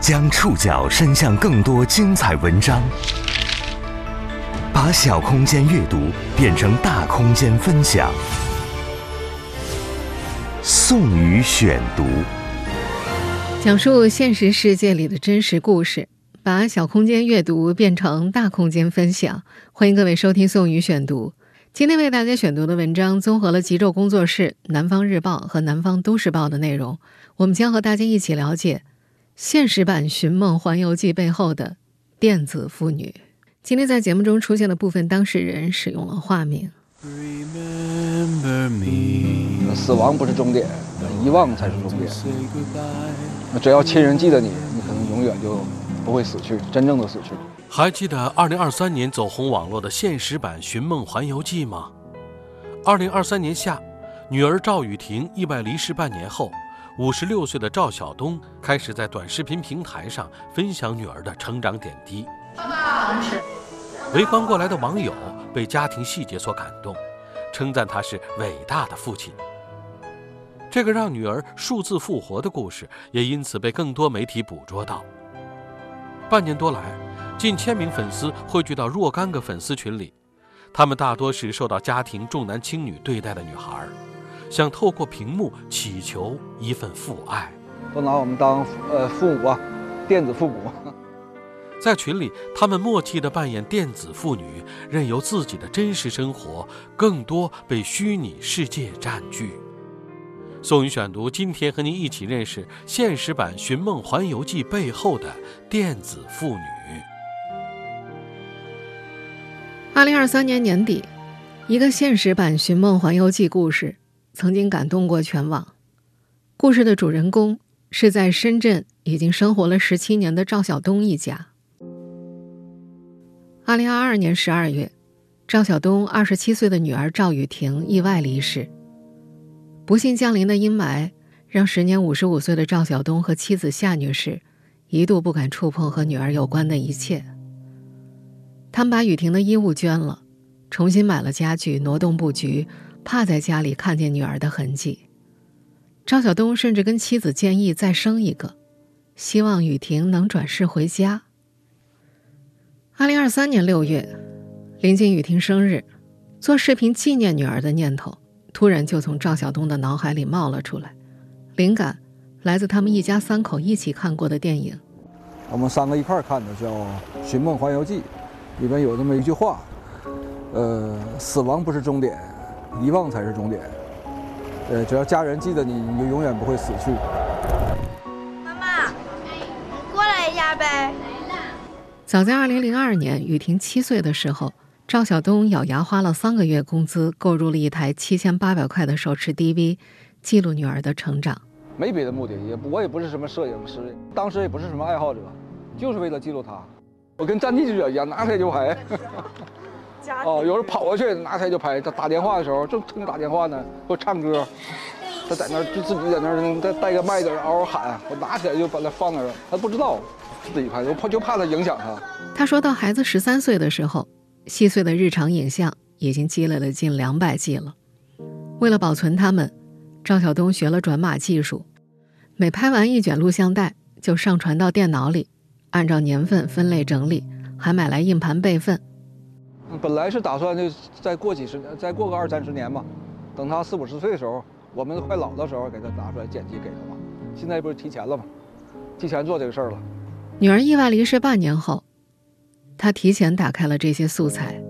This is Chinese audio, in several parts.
将触角伸向更多精彩文章，把小空间阅读变成大空间分享。宋宇选读，讲述现实世界里的真实故事，把小空间阅读变成大空间分享。欢迎各位收听宋宇选读。今天为大家选读的文章综合了极昼工作室、南方日报和南方都市报的内容，我们将和大家一起了解。现实版《寻梦环游记》背后的电子妇女。今天在节目中出现的部分当事人使用了化名。死亡不是终点，遗忘才是终点。那只要亲人记得你，你可能永远就不会死去，真正的死去。还记得2023年走红网络的现实版《寻梦环游记》吗？2023年夏，女儿赵雨婷意外离世半年后。五十六岁的赵晓东开始在短视频平台上分享女儿的成长点滴。爸爸，围观过来的网友被家庭细节所感动，称赞他是伟大的父亲。这个让女儿数字复活的故事，也因此被更多媒体捕捉到。半年多来，近千名粉丝汇聚到若干个粉丝群里，他们大多是受到家庭重男轻女对待的女孩。想透过屏幕祈求一份父爱，都拿我们当呃父母啊，电子父母。在群里，他们默契地扮演电子妇女，任由自己的真实生活更多被虚拟世界占据。宋宇选读，今天和您一起认识现实版《寻梦环游记》背后的电子妇女。二零二三年年底，一个现实版《寻梦环游记》故事。曾经感动过全网。故事的主人公是在深圳已经生活了十七年的赵晓东一家。二零二二年十二月，赵晓东二十七岁的女儿赵雨婷意外离世。不幸降临的阴霾，让时年五十五岁的赵晓东和妻子夏女士一度不敢触碰和女儿有关的一切。他们把雨婷的衣物捐了，重新买了家具，挪动布局。怕在家里看见女儿的痕迹，赵晓东甚至跟妻子建议再生一个，希望雨婷能转世回家。二零二三年六月，临近雨婷生日，做视频纪念女儿的念头突然就从赵晓东的脑海里冒了出来，灵感来自他们一家三口一起看过的电影。我们三个一块看的叫《寻梦环游记》，里边有这么一句话：“呃，死亡不是终点。”遗忘才是终点。呃，只要家人记得你，你就永远不会死去。妈妈，你过来一下呗。早在2002年，雨婷七岁的时候，赵晓东咬牙花了三个月工资，购入了一台7800块的手持 DV，记录女儿的成长。没别的目的，也我也不是什么摄影师，当时也不是什么爱好者，就是为了记录她。我跟战地记者一样，拿起来就拍。哦，有时候跑过去拿台就拍，他打电话的时候正正打电话呢，或唱歌，他在那就自己在那儿再带个麦子嗷嗷喊，我拿起来就把它放那儿，他不知道自己拍，我怕就怕他影响他。他说到孩子十三岁的时候，细碎的日常影像已经积累了近两百 G 了。为了保存他们，赵晓东学了转码技术，每拍完一卷录像带就上传到电脑里，按照年份分类整理，还买来硬盘备份。本来是打算就再过几十年，再过个二三十年嘛，等他四五十岁的时候，我们快老的时候给他拿出来剪辑给他嘛。现在不是提前了吗？提前做这个事儿了。女儿意外离世半年后，他提前打开了这些素材，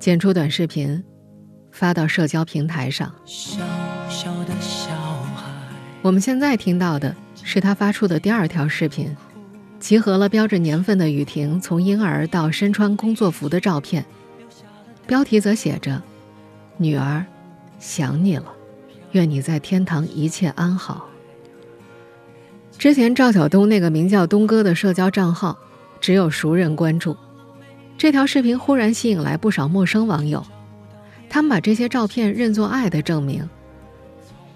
剪出短视频，发到社交平台上。小小的小孩，我们现在听到的是他发出的第二条视频，集合了标着年份的雨婷从婴儿到身穿工作服的照片。标题则写着：“女儿，想你了，愿你在天堂一切安好。”之前赵晓东那个名叫东哥的社交账号，只有熟人关注。这条视频忽然吸引来不少陌生网友，他们把这些照片认作爱的证明。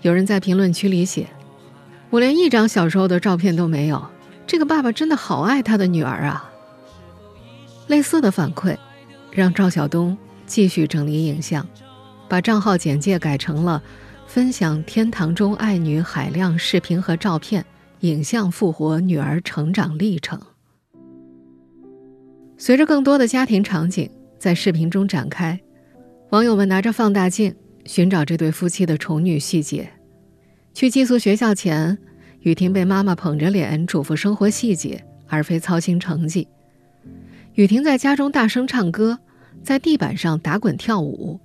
有人在评论区里写：“我连一张小时候的照片都没有，这个爸爸真的好爱他的女儿啊。”类似的反馈，让赵晓东。继续整理影像，把账号简介改成了“分享天堂中爱女海量视频和照片，影像复活女儿成长历程。随着更多的家庭场景在视频中展开，网友们拿着放大镜寻找这对夫妻的宠女细节。去寄宿学校前，雨婷被妈妈捧着脸嘱咐生活细节，而非操心成绩。雨婷在家中大声唱歌，在地板上打滚跳舞，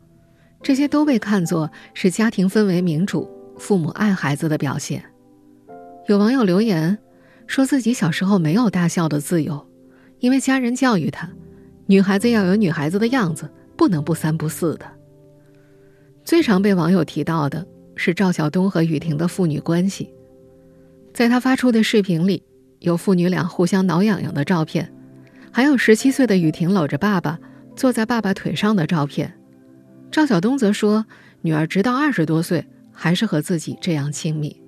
这些都被看作是家庭氛围民主、父母爱孩子的表现。有网友留言，说自己小时候没有大笑的自由，因为家人教育他，女孩子要有女孩子的样子，不能不三不四的。最常被网友提到的。是赵晓东和雨婷的父女关系，在他发出的视频里，有父女俩互相挠痒痒的照片，还有十七岁的雨婷搂着爸爸坐在爸爸腿上的照片。赵晓东则说，女儿直到二十多岁还是和自己这样亲密。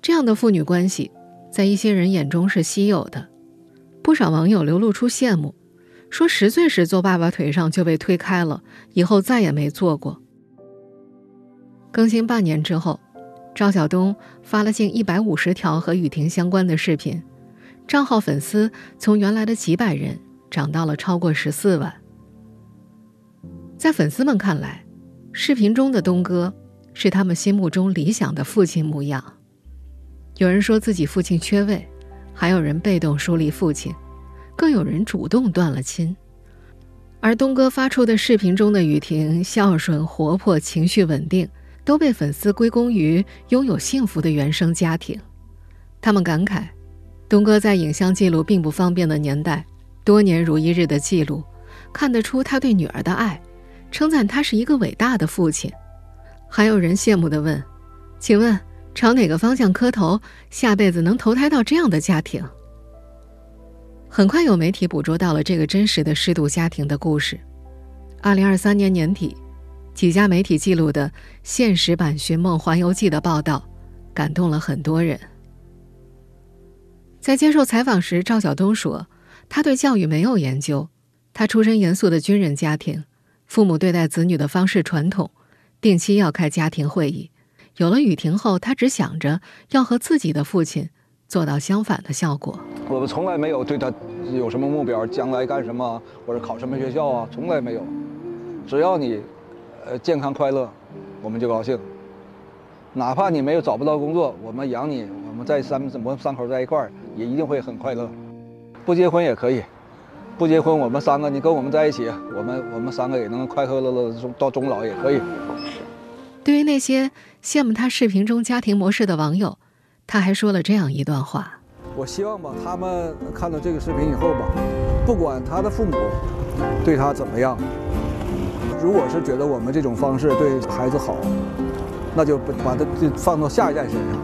这样的父女关系，在一些人眼中是稀有的，不少网友流露出羡慕，说十岁时坐爸爸腿上就被推开了，以后再也没坐过。更新半年之后，赵晓东发了近一百五十条和雨婷相关的视频，账号粉丝从原来的几百人涨到了超过十四万。在粉丝们看来，视频中的东哥是他们心目中理想的父亲模样。有人说自己父亲缺位，还有人被动疏离父亲，更有人主动断了亲。而东哥发出的视频中的雨婷孝顺、活泼、情绪稳定。都被粉丝归功于拥有幸福的原生家庭，他们感慨，东哥在影像记录并不方便的年代，多年如一日的记录，看得出他对女儿的爱，称赞他是一个伟大的父亲。还有人羡慕地问：“请问朝哪个方向磕头，下辈子能投胎到这样的家庭？”很快有媒体捕捉到了这个真实的失独家庭的故事。二零二三年年底。几家媒体记录的现实版《寻梦环游记》的报道，感动了很多人。在接受采访时，赵晓东说：“他对教育没有研究，他出身严肃的军人家庭，父母对待子女的方式传统，定期要开家庭会议。有了雨婷后，他只想着要和自己的父亲做到相反的效果。我们从来没有对他有什么目标，将来干什么或者考什么学校啊，从来没有。只要你。”呃，健康快乐，我们就高兴。哪怕你没有找不到工作，我们养你，我们在三我们三口在一块儿，也一定会很快乐。不结婚也可以，不结婚，我们三个你跟我们在一起，我们我们三个也能快快乐乐到终老也可以。对于那些羡慕他视频中家庭模式的网友，他还说了这样一段话：我希望吧，他们看到这个视频以后吧，不管他的父母对他怎么样。如果是觉得我们这种方式对孩子好，那就把他就放到下一代身上，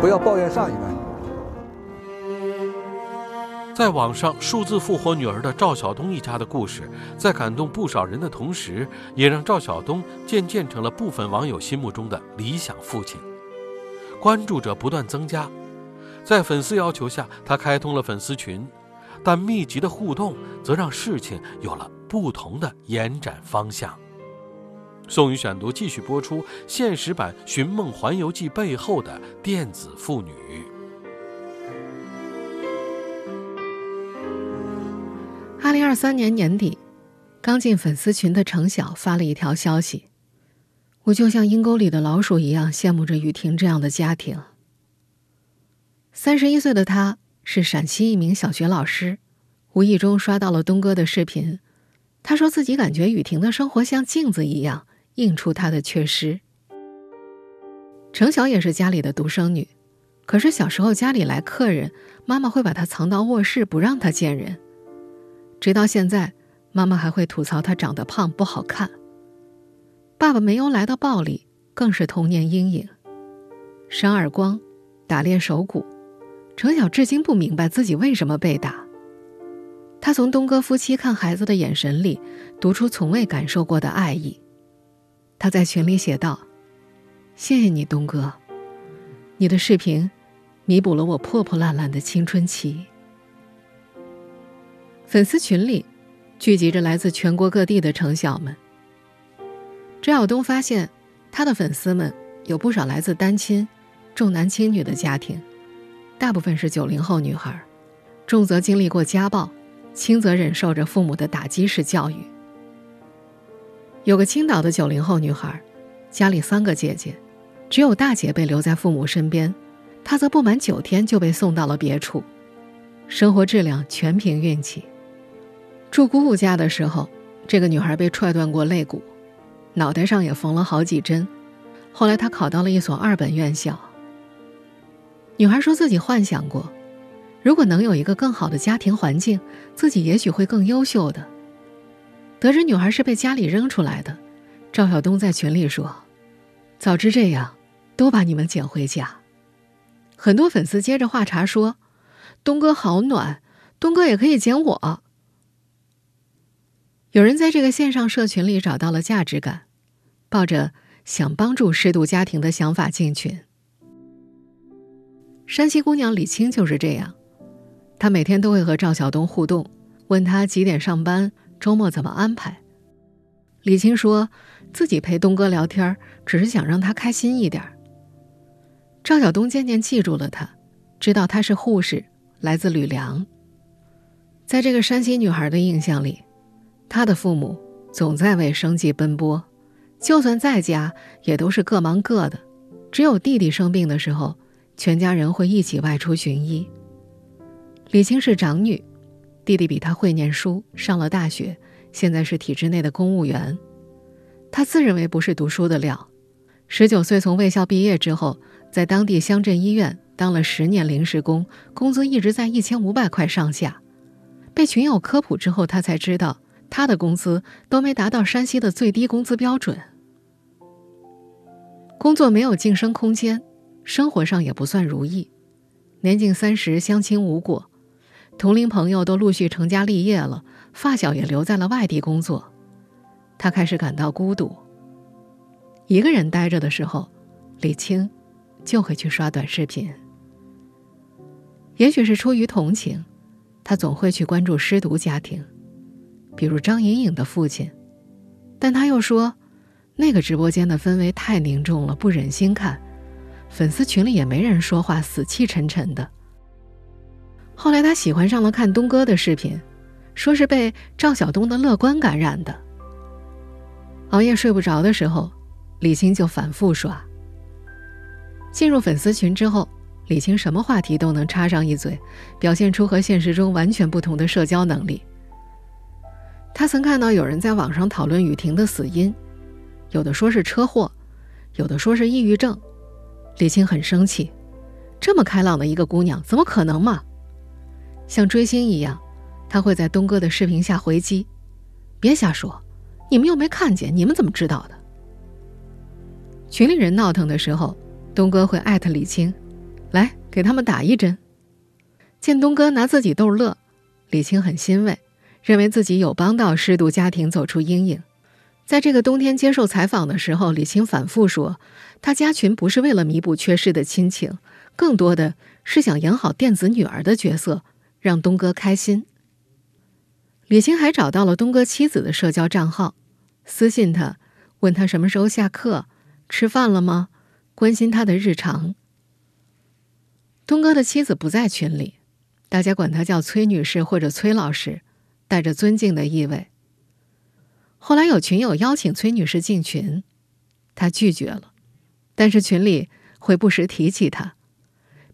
不要抱怨上一代。在网上数字复活女儿的赵晓东一家的故事，在感动不少人的同时，也让赵晓东渐渐成了部分网友心目中的理想父亲。关注者不断增加，在粉丝要求下，他开通了粉丝群，但密集的互动则让事情有了。不同的延展方向。宋宇选读继续播出现实版《寻梦环游记》背后的电子妇女。二零二三年年底，刚进粉丝群的程晓发了一条消息：“我就像阴沟里的老鼠一样，羡慕着雨婷这样的家庭。”三十一岁的她是陕西一名小学老师，无意中刷到了东哥的视频。他说自己感觉雨婷的生活像镜子一样，映出她的缺失。程晓也是家里的独生女，可是小时候家里来客人，妈妈会把她藏到卧室，不让她见人。直到现在，妈妈还会吐槽他长得胖不好看。爸爸没由来的暴力更是童年阴影，扇耳光，打裂手骨。程晓至今不明白自己为什么被打。他从东哥夫妻看孩子的眼神里读出从未感受过的爱意。他在群里写道：“谢谢你，东哥，你的视频弥补了我破破烂烂的青春期。”粉丝群里聚集着来自全国各地的程晓们。周晓东发现，他的粉丝们有不少来自单亲、重男轻女的家庭，大部分是九零后女孩，重则经历过家暴，轻则忍受着父母的打击式教育。有个青岛的九零后女孩，家里三个姐姐，只有大姐被留在父母身边，她则不满九天就被送到了别处，生活质量全凭运气。住姑姑家的时候，这个女孩被踹断过肋骨，脑袋上也缝了好几针。后来她考到了一所二本院校。女孩说自己幻想过，如果能有一个更好的家庭环境，自己也许会更优秀的。得知女孩是被家里扔出来的，赵晓东在群里说：“早知这样，都把你们捡回家。”很多粉丝接着话茬说：“东哥好暖，东哥也可以捡我。”有人在这个线上社群里找到了价值感，抱着想帮助失独家庭的想法进群。山西姑娘李青就是这样，她每天都会和赵晓东互动，问他几点上班，周末怎么安排。李青说自己陪东哥聊天，只是想让他开心一点。赵晓东渐渐记住了他，知道他是护士，来自吕梁。在这个山西女孩的印象里。他的父母总在为生计奔波，就算在家也都是各忙各的。只有弟弟生病的时候，全家人会一起外出寻医。李青是长女，弟弟比她会念书，上了大学，现在是体制内的公务员。他自认为不是读书的料，十九岁从卫校毕业之后，在当地乡镇医院当了十年临时工，工资一直在一千五百块上下。被群友科普之后，他才知道。他的工资都没达到山西的最低工资标准，工作没有晋升空间，生活上也不算如意。年近三十，相亲无果，同龄朋友都陆续成家立业了，发小也留在了外地工作，他开始感到孤独。一个人呆着的时候，李青就会去刷短视频。也许是出于同情，他总会去关注失独家庭。比如张莹莹的父亲，但他又说，那个直播间的氛围太凝重了，不忍心看。粉丝群里也没人说话，死气沉沉的。后来他喜欢上了看东哥的视频，说是被赵晓东的乐观感染的。熬夜睡不着的时候，李青就反复刷。进入粉丝群之后，李青什么话题都能插上一嘴，表现出和现实中完全不同的社交能力。他曾看到有人在网上讨论雨婷的死因，有的说是车祸，有的说是抑郁症。李青很生气，这么开朗的一个姑娘，怎么可能嘛？像追星一样，他会在东哥的视频下回击：“别瞎说，你们又没看见，你们怎么知道的？”群里人闹腾的时候，东哥会艾特李青，来给他们打一针。见东哥拿自己逗乐，李青很欣慰。认为自己有帮到失独家庭走出阴影，在这个冬天接受采访的时候，李青反复说，他加群不是为了弥补缺失的亲情，更多的是想演好电子女儿的角色，让东哥开心。李青还找到了东哥妻子的社交账号，私信他，问他什么时候下课，吃饭了吗，关心他的日常。东哥的妻子不在群里，大家管他叫崔女士或者崔老师。带着尊敬的意味。后来有群友邀请崔女士进群，她拒绝了，但是群里会不时提起她。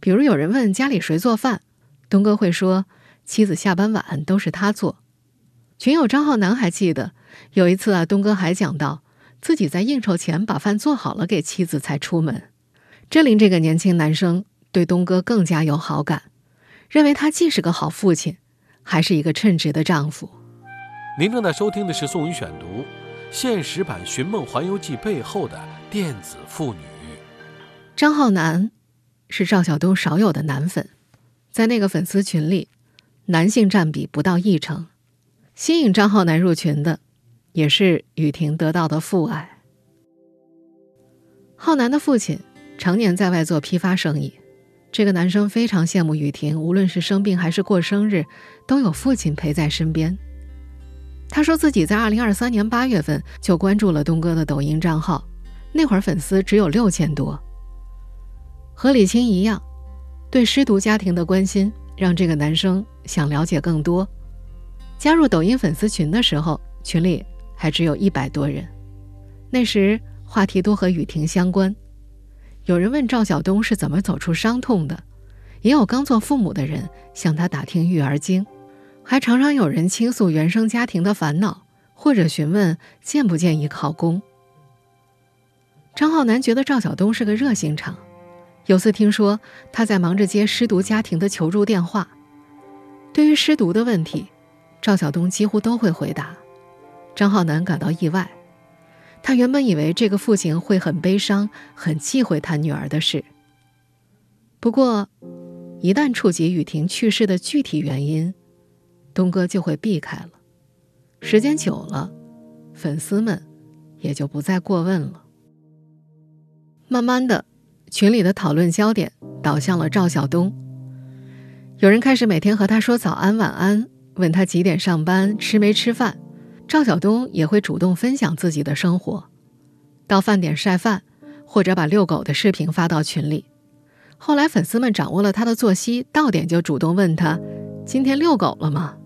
比如有人问家里谁做饭，东哥会说妻子下班晚都是他做。群友张浩南还记得有一次啊，东哥还讲到自己在应酬前把饭做好了给妻子才出门，这令这个年轻男生对东哥更加有好感，认为他既是个好父亲。还是一个称职的丈夫。您正在收听的是宋宇选读，现实版《寻梦环游记》背后的电子妇女。张浩南是赵晓东少有的男粉，在那个粉丝群里，男性占比不到一成。吸引张浩南入群的，也是雨婷得到的父爱。浩南的父亲常年在外做批发生意。这个男生非常羡慕雨婷，无论是生病还是过生日，都有父亲陪在身边。他说自己在二零二三年八月份就关注了东哥的抖音账号，那会儿粉丝只有六千多。和李青一样，对失独家庭的关心让这个男生想了解更多。加入抖音粉丝群的时候，群里还只有一百多人。那时话题多和雨婷相关，有人问赵晓东是怎么走出伤痛的，也有刚做父母的人向他打听育儿经，还常常有人倾诉原生家庭的烦恼，或者询问建不建议考公。张浩南觉得赵晓东是个热心肠，有次听说他在忙着接失独家庭的求助电话，对于失独的问题。赵晓东几乎都会回答，张浩南感到意外。他原本以为这个父亲会很悲伤、很忌讳他女儿的事。不过，一旦触及雨婷去世的具体原因，东哥就会避开了。时间久了，粉丝们也就不再过问了。慢慢的，群里的讨论焦点导向了赵晓东。有人开始每天和他说早安、晚安。问他几点上班，吃没吃饭？赵晓东也会主动分享自己的生活，到饭点晒饭，或者把遛狗的视频发到群里。后来粉丝们掌握了他的作息，到点就主动问他：“今天遛狗了吗？”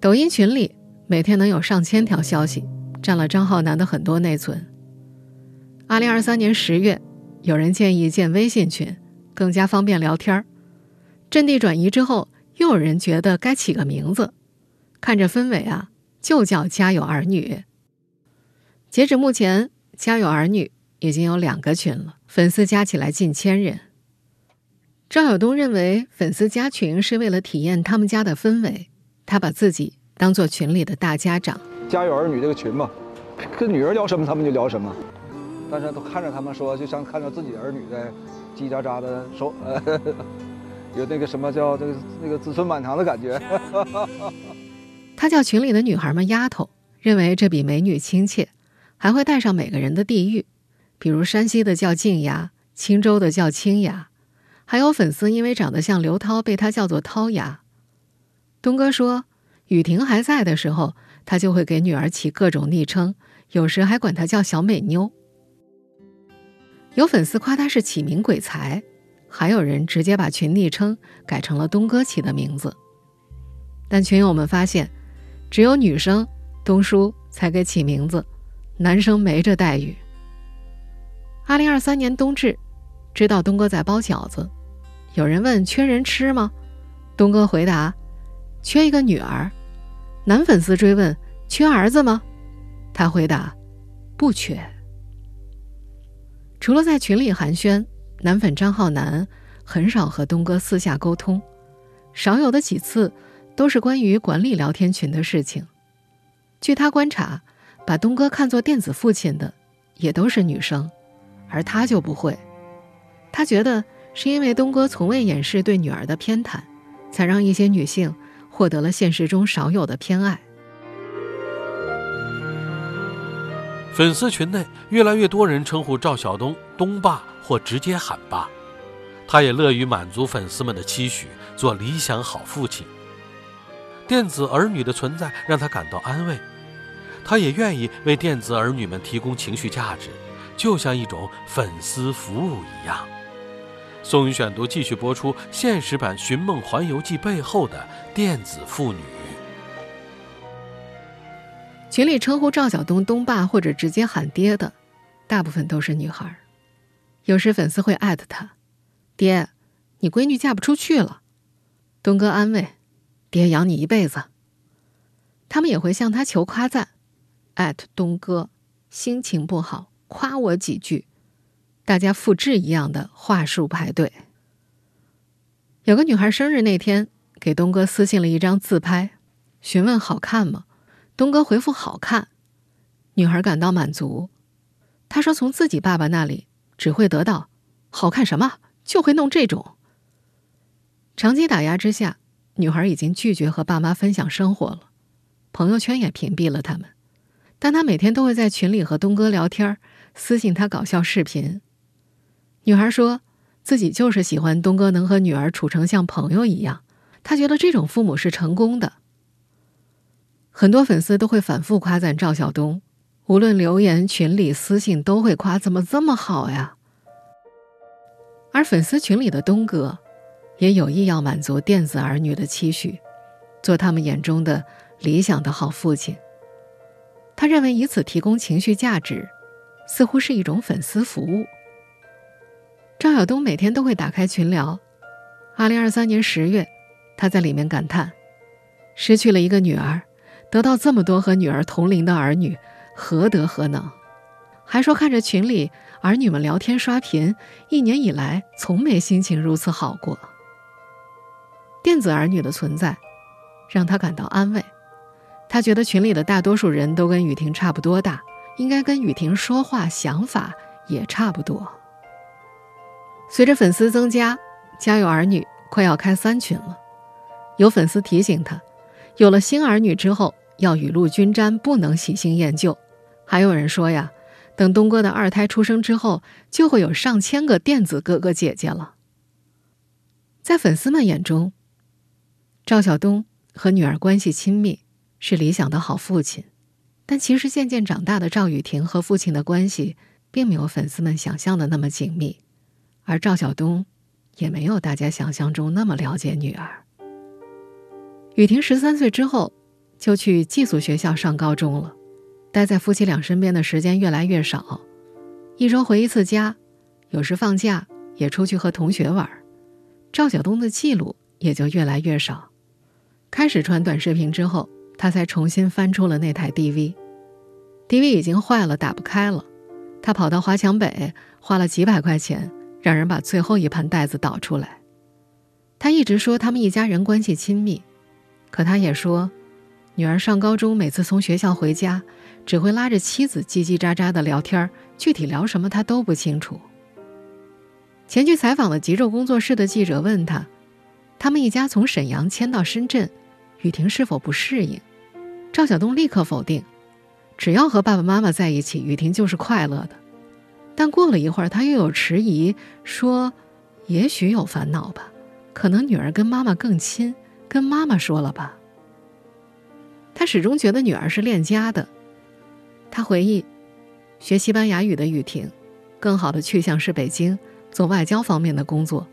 抖音群里每天能有上千条消息，占了张浩南的很多内存。二零二三年十月，有人建议建微信群，更加方便聊天儿。阵地转移之后。又有人觉得该起个名字，看着氛围啊，就叫《家有儿女》。截止目前，《家有儿女》已经有两个群了，粉丝加起来近千人。赵晓东认为，粉丝加群是为了体验他们家的氛围，他把自己当做群里的大家长。《家有儿女》这个群嘛，跟女儿聊什么，他们就聊什么，但是都看着他们说，就像看着自己儿女在叽叽喳喳的说。有那个什么叫这个那个子孙满堂的感觉。他叫群里的女孩们“丫头”，认为这比美女亲切，还会带上每个人的地域，比如山西的叫静丫，青州的叫青丫，还有粉丝因为长得像刘涛，被他叫做涛丫。东哥说，雨婷还在的时候，他就会给女儿起各种昵称，有时还管她叫小美妞。有粉丝夸他是起名鬼才。还有人直接把群昵称改成了东哥起的名字，但群友们发现，只有女生东叔才给起名字，男生没这待遇。二零二三年冬至，知道东哥在包饺子，有人问缺人吃吗？东哥回答：缺一个女儿。男粉丝追问：缺儿子吗？他回答：不缺。除了在群里寒暄。男粉张浩南很少和东哥私下沟通，少有的几次都是关于管理聊天群的事情。据他观察，把东哥看作电子父亲的也都是女生，而他就不会。他觉得是因为东哥从未掩饰对女儿的偏袒，才让一些女性获得了现实中少有的偏爱。粉丝群内越来越多人称呼赵晓东“东爸”。或直接喊爸，他也乐于满足粉丝们的期许，做理想好父亲。电子儿女的存在让他感到安慰，他也愿意为电子儿女们提供情绪价值，就像一种粉丝服务一样。宋宇选读继续播出现实版《寻梦环游记》背后的电子妇女。群里称呼赵晓东“东爸”或者直接喊爹的，大部分都是女孩。有时粉丝会艾特他：“爹，你闺女嫁不出去了。”东哥安慰：“爹养你一辈子。”他们也会向他求夸赞，艾特东哥：“心情不好，夸我几句。”大家复制一样的话术排队。有个女孩生日那天给东哥私信了一张自拍，询问好看吗？东哥回复好看，女孩感到满足。她说从自己爸爸那里。只会得到好看什么，就会弄这种。长期打压之下，女孩已经拒绝和爸妈分享生活了，朋友圈也屏蔽了他们。但她每天都会在群里和东哥聊天，私信他搞笑视频。女孩说自己就是喜欢东哥能和女儿处成像朋友一样，她觉得这种父母是成功的。很多粉丝都会反复夸赞赵晓东。无论留言、群里、私信都会夸，怎么这么好呀？而粉丝群里的东哥，也有意要满足电子儿女的期许，做他们眼中的理想的好父亲。他认为以此提供情绪价值，似乎是一种粉丝服务。赵晓东每天都会打开群聊。二零二三年十月，他在里面感叹：失去了一个女儿，得到这么多和女儿同龄的儿女，何德何能？还说看着群里儿女们聊天刷屏，一年以来从没心情如此好过。电子儿女的存在，让他感到安慰。他觉得群里的大多数人都跟雨婷差不多大，应该跟雨婷说话想法也差不多。随着粉丝增加，家有儿女快要开三群了。有粉丝提醒他，有了新儿女之后要雨露均沾，不能喜新厌旧。还有人说呀。等东哥的二胎出生之后，就会有上千个电子哥哥姐姐了。在粉丝们眼中，赵晓东和女儿关系亲密，是理想的好父亲。但其实渐渐长大的赵雨婷和父亲的关系，并没有粉丝们想象的那么紧密，而赵晓东也没有大家想象中那么了解女儿。雨婷十三岁之后，就去寄宿学校上高中了。待在夫妻俩身边的时间越来越少，一周回一次家，有时放假也出去和同学玩。赵晓东的记录也就越来越少。开始传短视频之后，他才重新翻出了那台 DV，DV 已经坏了，打不开了。他跑到华强北，花了几百块钱，让人把最后一盘带子导出来。他一直说他们一家人关系亲密，可他也说，女儿上高中，每次从学校回家。只会拉着妻子叽叽喳喳的聊天具体聊什么他都不清楚。前去采访的极昼工作室的记者问他：“他们一家从沈阳迁到深圳，雨婷是否不适应？”赵晓东立刻否定：“只要和爸爸妈妈在一起，雨婷就是快乐的。”但过了一会儿，他又有迟疑，说：“也许有烦恼吧，可能女儿跟妈妈更亲，跟妈妈说了吧。”他始终觉得女儿是恋家的。他回忆，学西班牙语的雨婷，更好的去向是北京做外交方面的工作，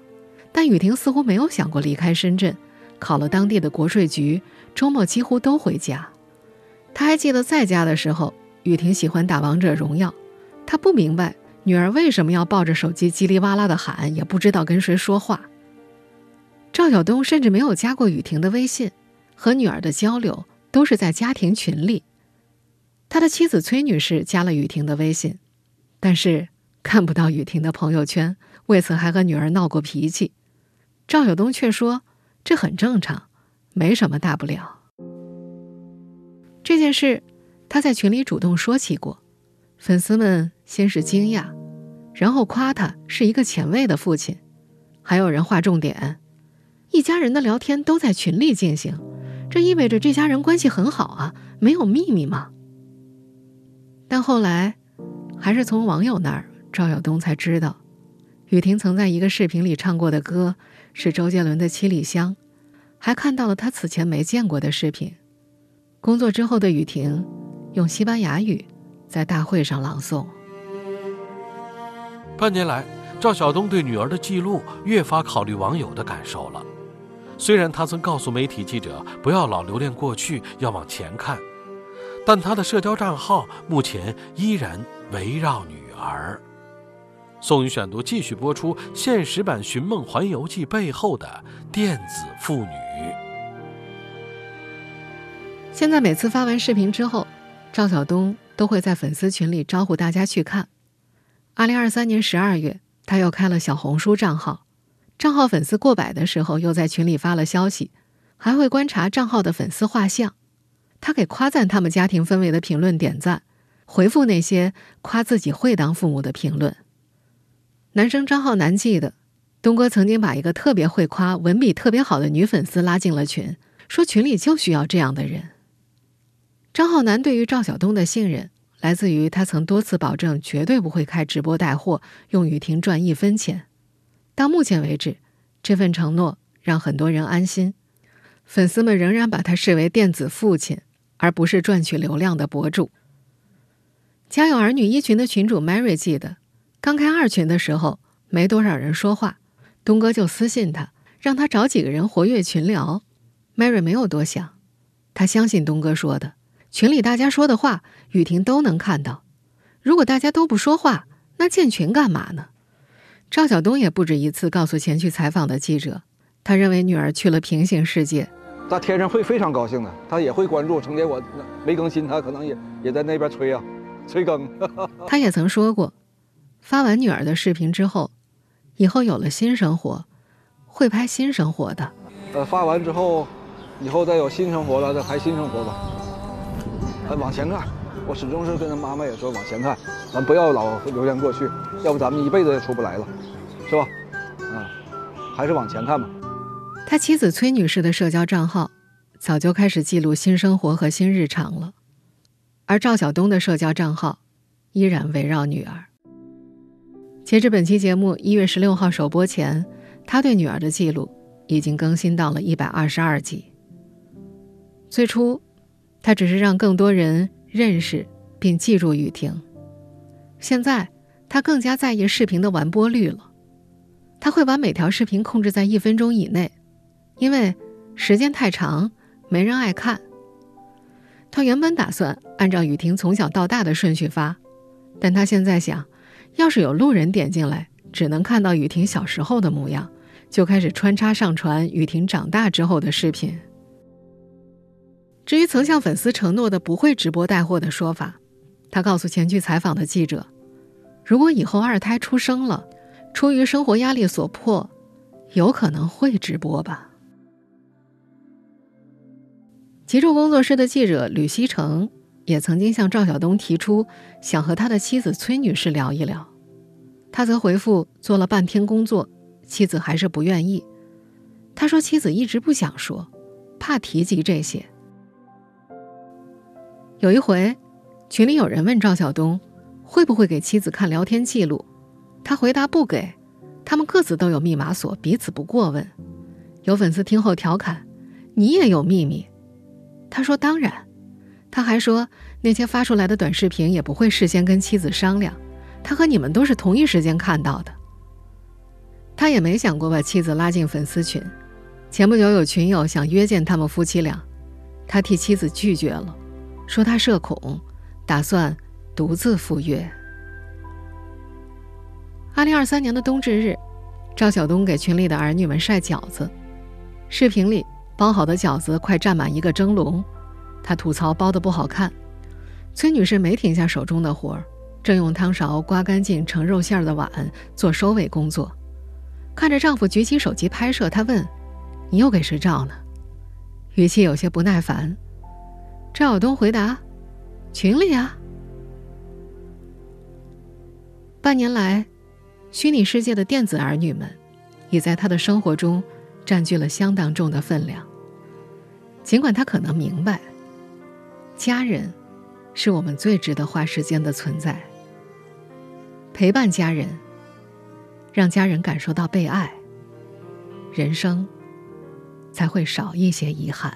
但雨婷似乎没有想过离开深圳，考了当地的国税局，周末几乎都回家。他还记得在家的时候，雨婷喜欢打王者荣耀，他不明白女儿为什么要抱着手机叽里哇啦的喊，也不知道跟谁说话。赵晓东甚至没有加过雨婷的微信，和女儿的交流都是在家庭群里。他的妻子崔女士加了雨婷的微信，但是看不到雨婷的朋友圈，为此还和女儿闹过脾气。赵晓东却说这很正常，没什么大不了。这件事他在群里主动说起过，粉丝们先是惊讶，然后夸他是一个前卫的父亲，还有人划重点：一家人的聊天都在群里进行，这意味着这家人关系很好啊，没有秘密吗？但后来，还是从网友那儿，赵晓东才知道，雨婷曾在一个视频里唱过的歌是周杰伦的《七里香》，还看到了他此前没见过的视频。工作之后的雨婷，用西班牙语在大会上朗诵。半年来，赵晓东对女儿的记录越发考虑网友的感受了。虽然他曾告诉媒体记者不要老留恋过去，要往前看。但他的社交账号目前依然围绕女儿。宋宇选读继续播出现实版《寻梦环游记》背后的电子妇女。现在每次发完视频之后，赵晓东都会在粉丝群里招呼大家去看。二零二三年十二月，他又开了小红书账号，账号粉丝过百的时候，又在群里发了消息，还会观察账号的粉丝画像。他给夸赞他们家庭氛围的评论点赞，回复那些夸自己会当父母的评论。男生张浩南记得，东哥曾经把一个特别会夸、文笔特别好的女粉丝拉进了群，说群里就需要这样的人。张浩南对于赵晓东的信任，来自于他曾多次保证绝对不会开直播带货，用雨婷赚一分钱。到目前为止，这份承诺让很多人安心，粉丝们仍然把他视为电子父亲。而不是赚取流量的博主。家有儿女一群的群主 Mary 记得，刚开二群的时候，没多少人说话，东哥就私信他，让他找几个人活跃群聊。Mary 没有多想，他相信东哥说的，群里大家说的话，雨婷都能看到。如果大家都不说话，那建群干嘛呢？赵晓东也不止一次告诉前去采访的记者，他认为女儿去了平行世界。他天上会非常高兴的，他也会关注。成天我没更新，他可能也也在那边催啊，催更。他也曾说过，发完女儿的视频之后，以后有了新生活，会拍新生活的。呃，发完之后，以后再有新生活了，再拍新生活吧。呃，往前看，我始终是跟他妈妈也说往前看，咱不要老留恋过去，要不咱们一辈子也出不来了，是吧？嗯，还是往前看吧。他妻子崔女士的社交账号早就开始记录新生活和新日常了，而赵晓东的社交账号依然围绕女儿。截至本期节目一月十六号首播前，他对女儿的记录已经更新到了一百二十二集。最初，他只是让更多人认识并记住雨婷，现在他更加在意视频的完播率了，他会把每条视频控制在一分钟以内。因为时间太长，没人爱看。他原本打算按照雨婷从小到大的顺序发，但他现在想，要是有路人点进来，只能看到雨婷小时候的模样，就开始穿插上传雨婷长大之后的视频。至于曾向粉丝承诺的不会直播带货的说法，他告诉前去采访的记者，如果以后二胎出生了，出于生活压力所迫，有可能会直播吧。极昼工作室的记者吕希成也曾经向赵晓东提出想和他的妻子崔女士聊一聊，他则回复做了半天工作，妻子还是不愿意。他说妻子一直不想说，怕提及这些。有一回，群里有人问赵晓东会不会给妻子看聊天记录，他回答不给，他们各自都有密码锁，彼此不过问。有粉丝听后调侃：“你也有秘密？”他说：“当然。”他还说：“那些发出来的短视频也不会事先跟妻子商量，他和你们都是同一时间看到的。”他也没想过把妻子拉进粉丝群。前不久有群友想约见他们夫妻俩，他替妻子拒绝了，说他社恐，打算独自赴约。二零二三年的冬至日，赵晓东给群里的儿女们晒饺子，视频里。包好的饺子快占满一个蒸笼，他吐槽包的不好看。崔女士没停下手中的活儿，正用汤勺刮干净盛肉馅的碗做收尾工作。看着丈夫举起手机拍摄，她问：“你又给谁照呢？”语气有些不耐烦。赵晓东回答：“群里啊。”半年来，虚拟世界的电子儿女们，已在她的生活中。占据了相当重的分量。尽管他可能明白，家人是我们最值得花时间的存在。陪伴家人，让家人感受到被爱，人生才会少一些遗憾。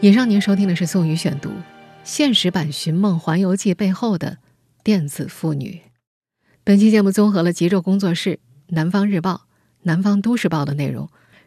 以上您收听的是宋宇选读现实版《寻梦环游记》背后的电子妇女。本期节目综合了极昼工作室、南方日报、南方都市报的内容。